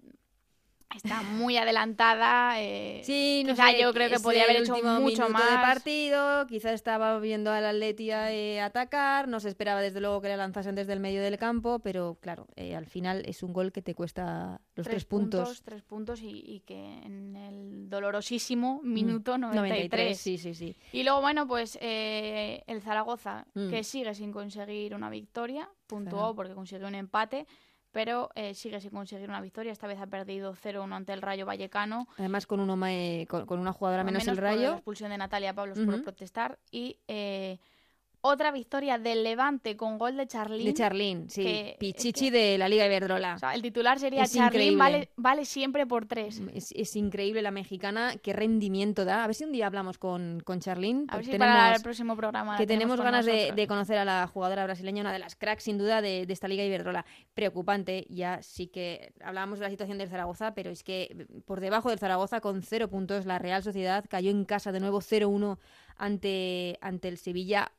está muy adelantada. eh, Sí, no quizá sé, yo creo que podía haber hecho mucho más. de partido, quizás estaba viendo al Atleti eh, atacar, no se esperaba desde luego que le lanzasen desde el medio del campo, pero claro, eh, al final es un gol que te cuesta los tres, puntos. Tres puntos y, y que en el dolorosísimo minuto 93. 93, sí, sí, sí. Y luego, bueno, pues eh, el Zaragoza, Mm. que sigue sin conseguir una victoria, puntuó Claro. porque consiguió un empate, pero eh, sigue sin conseguir una victoria. Esta vez ha perdido 0-1 ante el Rayo Vallecano. Además con uno eh, con, con una jugadora menos, el por la Rayo. expulsión de Natalia Pablos Ujú. por protestar. Y eh, otra victoria del Levante con gol de Charlín. De Charlín, sí. que- Pichichi es de la Liga Iberdrola. O sea, el titular sería Es Charlín vale, vale siempre por tres. Es, es increíble la mexicana, qué rendimiento da. A ver si un día hablamos con, con Charlín. A ver si para el próximo programa. que tenemos ganas de, conocer a la jugadora brasileña, una de las cracks sin duda de, de esta Liga Iberdrola. Preocupante, ya sí que hablábamos de la situación del Zaragoza, pero es que por debajo del Zaragoza con cero puntos la Real Sociedad cayó en casa de nuevo 0-1 ante, ante el Sevilla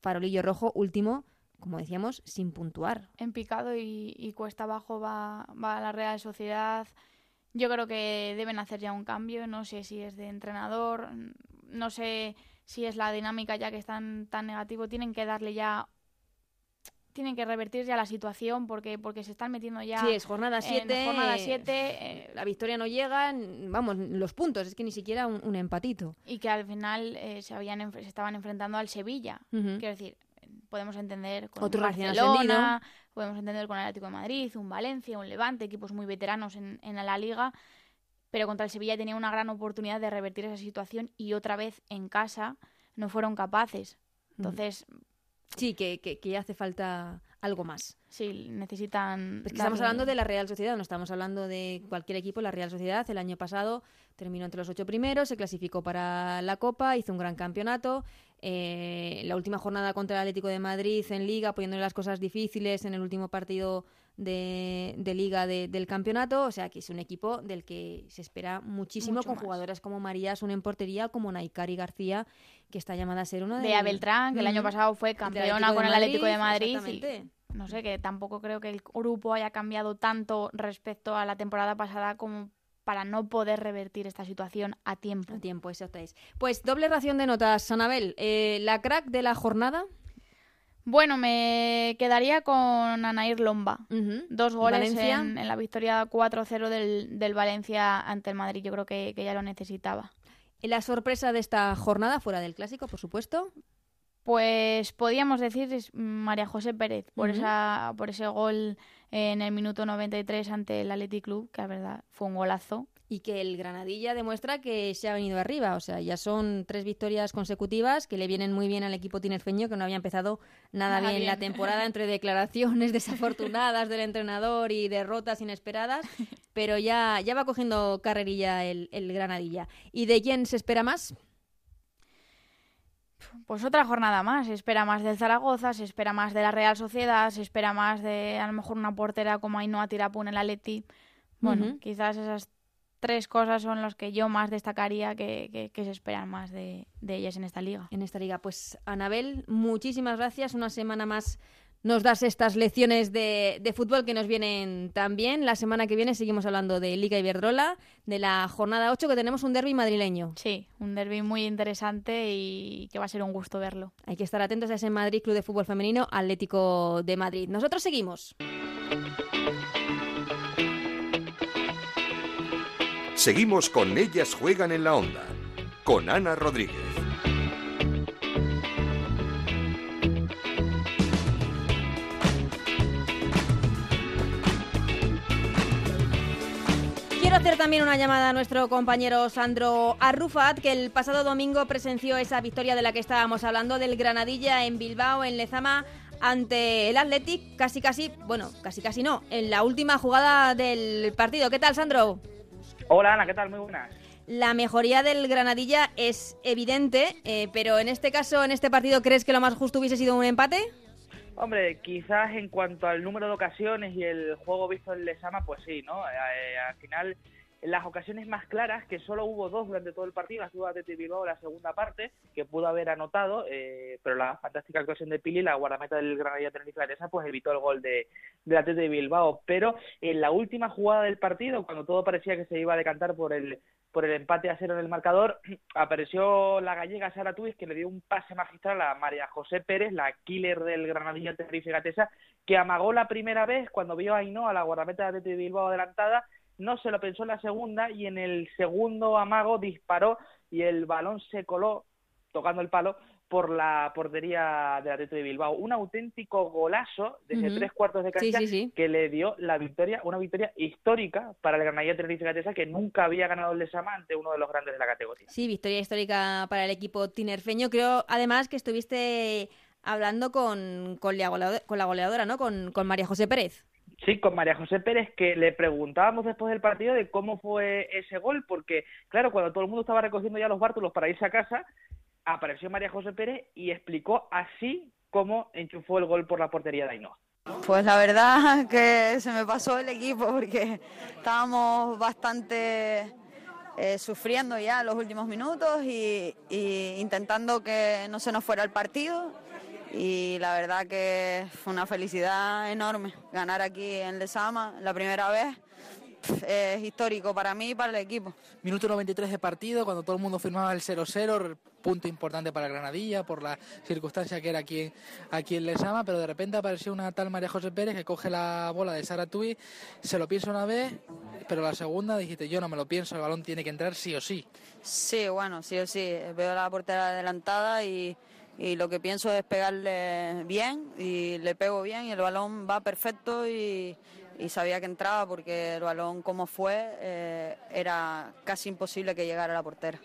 Farolillo Rojo, último, como decíamos, sin puntuar. en picado y, y cuesta abajo va, va la Real Sociedad. Yo creo que deben hacer ya un cambio. No sé si es de entrenador, no sé si es la dinámica ya que están tan negativo. Tienen que darle ya. Tienen que revertir ya la situación porque, porque se están metiendo ya. Sí, es jornada en 7. jornada 7 La victoria no llega, vamos, los puntos, es que ni siquiera un, un empatito. y que al final eh, se, habían, se estaban enfrentando al Sevilla. Quiero decir, podemos entender con Otro Barcelona, podemos entender con el Atlético de Madrid, un Valencia, un Levante, equipos muy veteranos en, en la liga, pero contra el Sevilla tenía una gran oportunidad de revertir esa situación y otra vez en casa no fueron capaces. Entonces, Sí, que, que, que hace falta algo más. sí, necesitan... Es que estamos hablando de la Real Sociedad, no estamos hablando de cualquier equipo. La Real Sociedad el año pasado terminó entre los ocho primeros, se clasificó para la Copa, hizo un gran campeonato. Eh, la última jornada contra el Atlético de Madrid en Liga, poniéndole las cosas difíciles en el último partido de, de Liga de- del campeonato. O sea que es un equipo del que se espera muchísimo Mucho con más. jugadoras como María Asun en portería, como Naikari García, que está llamada a ser una de Bea Beltrán, que el año pasado fue campeona con el Atlético de Madrid. y- no sé, que tampoco creo que el grupo haya cambiado tanto respecto a la temporada pasada como para no poder revertir esta situación a tiempo. A tiempo, exacto es. Pues doble ración de notas, Anabel. Eh, la crack de la jornada. Bueno, me quedaría con Anair Lomba. Dos goles en la victoria 4-0 del, del Valencia ante el Madrid. Yo creo que, que ya lo necesitaba. La sorpresa de esta jornada, fuera del clásico, por supuesto. Pues podíamos decir María José Pérez por esa por ese gol en el minuto 93 ante el Athletic Club, que la verdad fue un golazo y que el Granadilla demuestra que se ha venido arriba. O sea, ya son tres victorias consecutivas que le vienen muy bien al equipo tinerfeño, que no había empezado nada, bien, la temporada entre declaraciones desafortunadas del entrenador y derrotas inesperadas, pero ya, ya va cogiendo carrerilla el, el Granadilla. ¿Y de quién se espera más? Pues otra jornada más. Se espera más del Zaragoza, se espera más de la Real Sociedad, se espera más de a lo mejor una portera como Ainhoa Tirapun en la Leti. Bueno, quizás esas tres cosas son las que yo más destacaría que, se esperan más de, ellas en esta liga. En esta liga. Pues Anabel, muchísimas gracias. Una semana más nos das estas lecciones de, fútbol que nos vienen tan bien. La semana que viene seguimos hablando de Liga Iberdrola, de la jornada 8 que tenemos un derby madrileño. Sí, un derby muy interesante y que va a ser un gusto verlo. Hay que estar atentos a ese Madrid Club de Fútbol Femenino Atlético de Madrid. Nosotros seguimos. Seguimos con Ellas Juegan en la Onda, con Ana Rodríguez. Hacer también una llamada a nuestro compañero Sandro Arrufat, que el pasado domingo presenció esa victoria de la que estábamos hablando, del Granadilla en Bilbao, en Lezama, ante el Athletic, casi casi, bueno, casi casi no, en la última jugada del partido. ¿Qué tal, Sandro? Hola Ana, ¿qué tal? Muy buenas. La mejoría del Granadilla es evidente, eh, pero en este caso, en este partido, ¿crees que lo más justo hubiese sido un empate? Hombre, quizás en cuanto al número de ocasiones y el juego visto en Lesama, pues sí, ¿no? Eh, eh, al final las ocasiones más claras, que solo hubo dos durante todo el partido, la ciudad de Bilbao la segunda parte, que pudo haber anotado, eh, pero la fantástica actuación de Pili, la guardameta del Granadilla Tenerife Garesa, pues evitó el gol de, de la de Bilbao. Pero en la última jugada del partido, cuando todo parecía que se iba a decantar por el por el empate a cero en el marcador, apareció la gallega Sara Tuis, que le dio un pase magistral a María José Pérez, la killer del Granadilla Tenerife Gatesa, que amagó la primera vez cuando vio a Ainhoa, la guardameta de Bilbao adelantada, no se lo pensó en la segunda y en el segundo amago disparó y el balón se coló tocando el palo por la portería del Atlético de Bilbao. Un auténtico golazo desde tres cuartos de cancha que le dio la victoria, una victoria histórica para el Granadilla Tenerife Gatesa que nunca había ganado el Lesama ante uno de los grandes de la categoría. Sí, victoria histórica para el equipo tinerfeño. Creo además que estuviste hablando con, con, la, goleadora, ¿no? Con, con María José Pérez. Sí, con María José Pérez, que le preguntábamos después del partido de cómo fue ese gol, porque, claro, cuando todo el mundo estaba recogiendo ya los bártulos para irse a casa, apareció María José Pérez y explicó así cómo enchufó el gol por la portería de Ainhoa. Pues la verdad que se me pasó el equipo porque estábamos bastante eh, sufriendo ya los últimos minutos y, y intentando que no se nos fuera el partido y la verdad que fue una felicidad enorme ganar aquí en Lesama la primera vez. Es histórico para mí y para el equipo. Minuto 93 de partido, cuando todo el mundo firmaba el 0-0, punto importante para Granadilla por la circunstancia que era aquí, aquí en Lesama, pero de repente apareció una tal María José Pérez que coge la bola de Sara Tui, se lo piensa una vez, pero la segunda dijiste yo no me lo pienso, el balón tiene que entrar sí o sí. Sí, bueno, sí o sí. Veo la portera adelantada y y lo que pienso es pegarle bien y le pego bien y el balón va perfecto y, sabía que entraba porque el balón como fue eh, era casi imposible que llegara a la portera.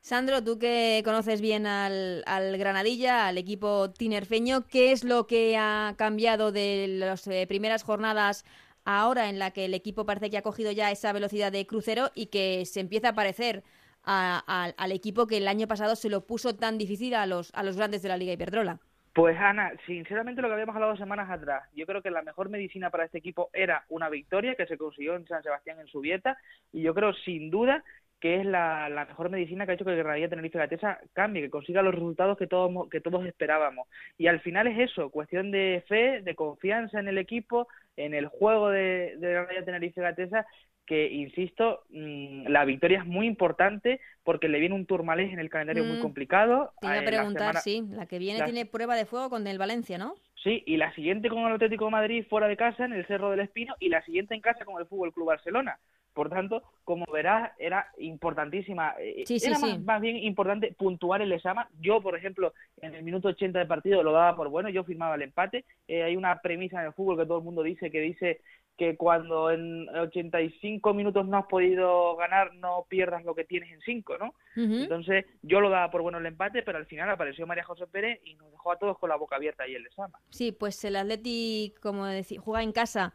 Sandro, tú que conoces bien al, Granadilla, al equipo tinerfeño, ¿qué es lo que ha cambiado de las eh, primeras jornadas ahora en la que el equipo parece que ha cogido ya esa velocidad de crucero y que se empieza a parecer al equipo que el año pasado se lo puso tan difícil a los, a los grandes de la Liga Iberdrola. Pues Ana, sinceramente lo que habíamos hablado semanas atrás, yo creo que la mejor medicina para este equipo era una victoria que se consiguió en San Sebastián en su dieta y yo creo sin duda que es la, mejor medicina que ha hecho que Granadilla Tenerife Gatesa cambie, que consiga los resultados que todos, que todos esperábamos. Y al final es eso, cuestión de fe, de confianza en el equipo, en el juego de, de Granadilla Tenerife Gatesa que, insisto, mm, la victoria es muy importante porque le viene un Tourmalet en el calendario muy mm. complicado. Te iba a preguntar, sí, la que viene tiene prueba de fuego con el Valencia, ¿no? Sí, y la siguiente con el Atlético de Madrid fuera de casa en el Cerro del Espino y la siguiente en casa con el Fútbol Club Barcelona. Por tanto, como verás, era importantísima. eh, Sí, sí, era sí. Más, más bien importante puntuar el Lesama. Yo, por ejemplo, en el minuto 80 del partido lo daba por bueno, yo firmaba el empate. Eh, hay una premisa en el fútbol que todo el mundo dice que dice que cuando en 85 minutos no has podido ganar, no pierdas lo que tienes en 5, ¿no? Entonces, yo lo daba por bueno el empate, pero al final apareció María José Pérez y nos dejó a todos con la boca abierta ahí el Lesama. Sí, pues el Atleti, como decía, juega en casa.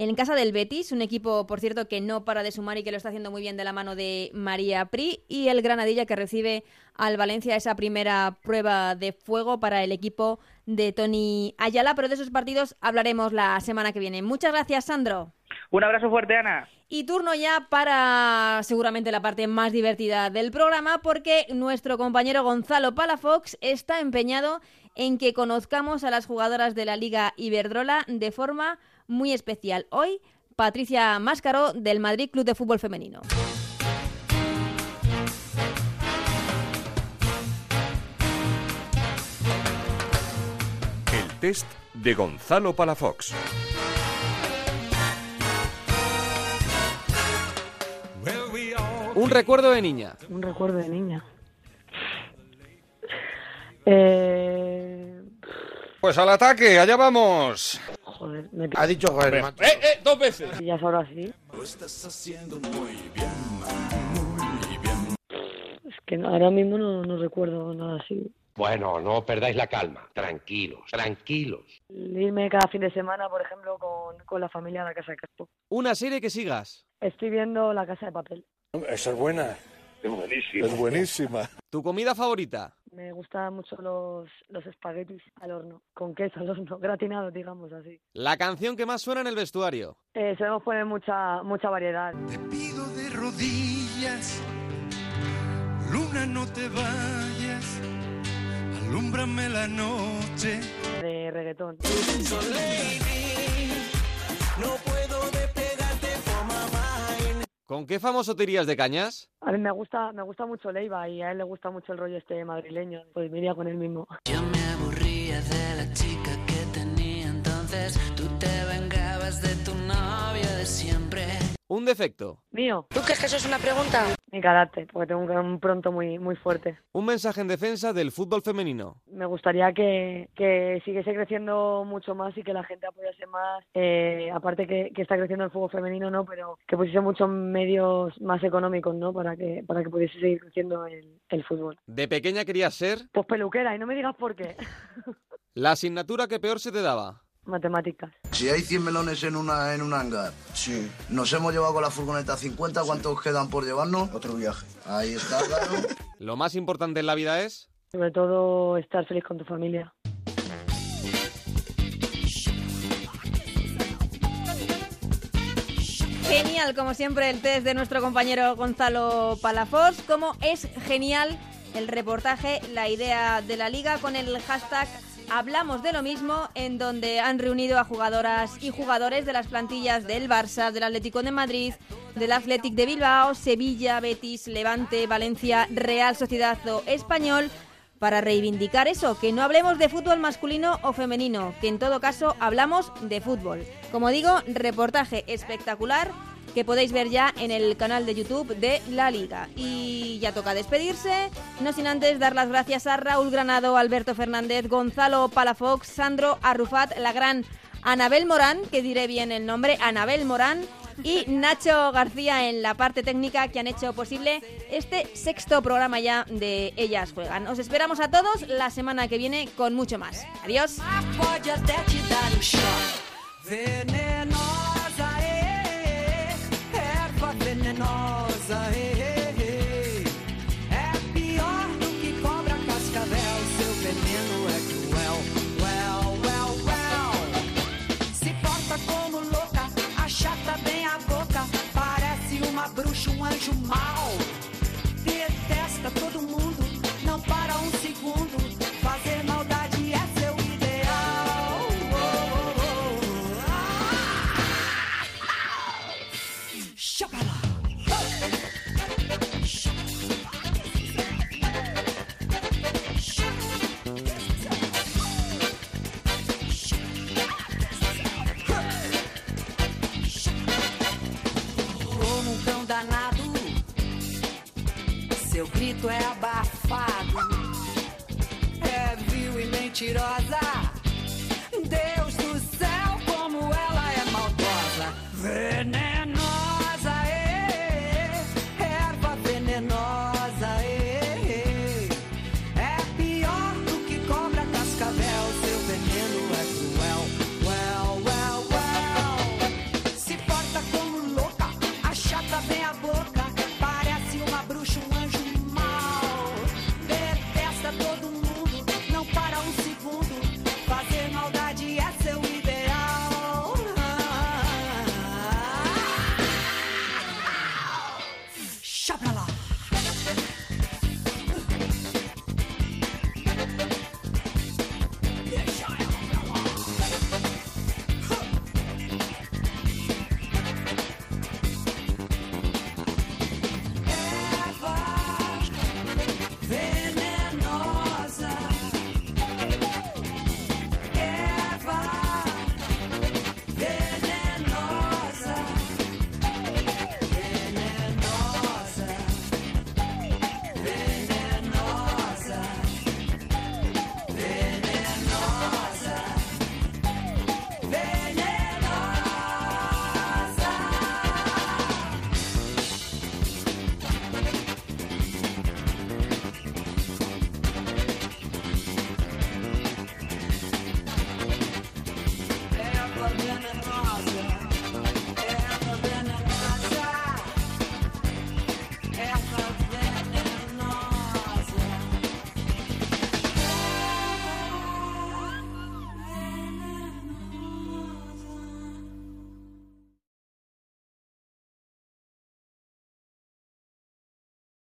En casa del Betis, un equipo, por cierto, que no para de sumar y que lo está haciendo muy bien de la mano de María Pri. Y el Granadilla, que recibe al Valencia esa primera prueba de fuego para el equipo de Tony Ayala. Pero de esos partidos hablaremos la semana que viene. Muchas gracias, Sandro. Un abrazo fuerte, Ana. Y turno ya para seguramente la parte más divertida del programa porque nuestro compañero Gonzalo Palafox está empeñado en que conozcamos a las jugadoras de la Liga Iberdrola de forma muy especial. Hoy, Patricia Máscaro del Madrid Club de Fútbol Femenino. El test de Gonzalo Palafox. Un recuerdo de niña. Un recuerdo de niña. Eh, Pues al ataque, allá vamos. Joder, me Ha dicho joder, ¡Eh, macho. eh! ¡Dos veces! pillas ahora sí. Es que no- ahora mismo no, no recuerdo nada así. Bueno, no perdáis la calma. Tranquilos, tranquilos. Irme cada fin de semana, por ejemplo, con, con la familia a la casa de Crespo. Una serie que sigas. Estoy viendo La Casa de Papel. Esa es buena. Es buenísimo. Es buenísima. ¿Tu comida favorita? Me gustan mucho los, los espaguetis al horno, con queso al horno, gratinado, digamos así. La canción que más suena en el vestuario. Eh, solemos poner mucha, mucha variedad. pido de rodillas, luna no te vayas, alúmbrame la noche. De reggaetón. No puedo despegarte ¿Con qué famoso te irías de cañas? A mí me gusta, me gusta mucho Leiva y a él le gusta mucho el rollo este madrileño. Pues me iría con él mismo. Yo me aburría de la chica que tenía entonces. Tú te vengabas de tu novio de siempre. Un defecto. Mío. ¿Tú crees que eso es una pregunta? Mi carácter, porque tengo un, un pronto muy, muy fuerte. Un mensaje en defensa del fútbol femenino. Me gustaría que, que siguiese creciendo mucho más y que la gente apoyase más. eh, aparte que, que está creciendo el fútbol femenino, ¿no? Pero que pusiese muchos medios más económicos, ¿no? Para que, para que pudiese seguir creciendo el, el fútbol. ¿De pequeña querías ser? Pues peluquera, y no me digas por qué. La asignatura que peor se te daba. Matemáticas. Si hay 100 melones en una en un hangar, sí. nos hemos llevado con la furgoneta 50, ¿cuántos quedan por llevarnos? Otro viaje. Ahí está, claro. Lo más importante en la vida es... Sobre todo estar feliz con tu familia. Genial, como siempre, el test de nuestro compañero Gonzalo Palafox. Como es genial el reportaje, la idea de la liga con el hashtag Hablamos de lo mismo, en donde han reunido a jugadoras y jugadores de las plantillas del Barça, del Atlético de Madrid, del Athletic de Bilbao, Sevilla, Betis, Levante, Valencia, Real Sociedad o Español, para reivindicar eso, que no hablemos de fútbol masculino o femenino, que en todo caso hablamos de fútbol. Como digo, reportaje espectacular que podéis ver ya en el canal de YouTube de La Liga. Y ya toca despedirse, no sin antes dar las gracias a Raúl Granado, Alberto Fernández, Gonzalo Palafox, Sandro Arrufat, la gran Anabel Morán, que diré bien el nombre, Anabel Morán, y Nacho García en la parte técnica que han hecho posible este sexto programa ya de Ellas Juegan. Os esperamos a todos la semana que viene con mucho más. Adiós. Venenosa, eh, eh, é pior do que cobra cascavel. Seu veneno é cruel, well, well, well. Se porta como louca, achata bem a boca, parece uma bruxa, um anjo mau. Detesta todo well.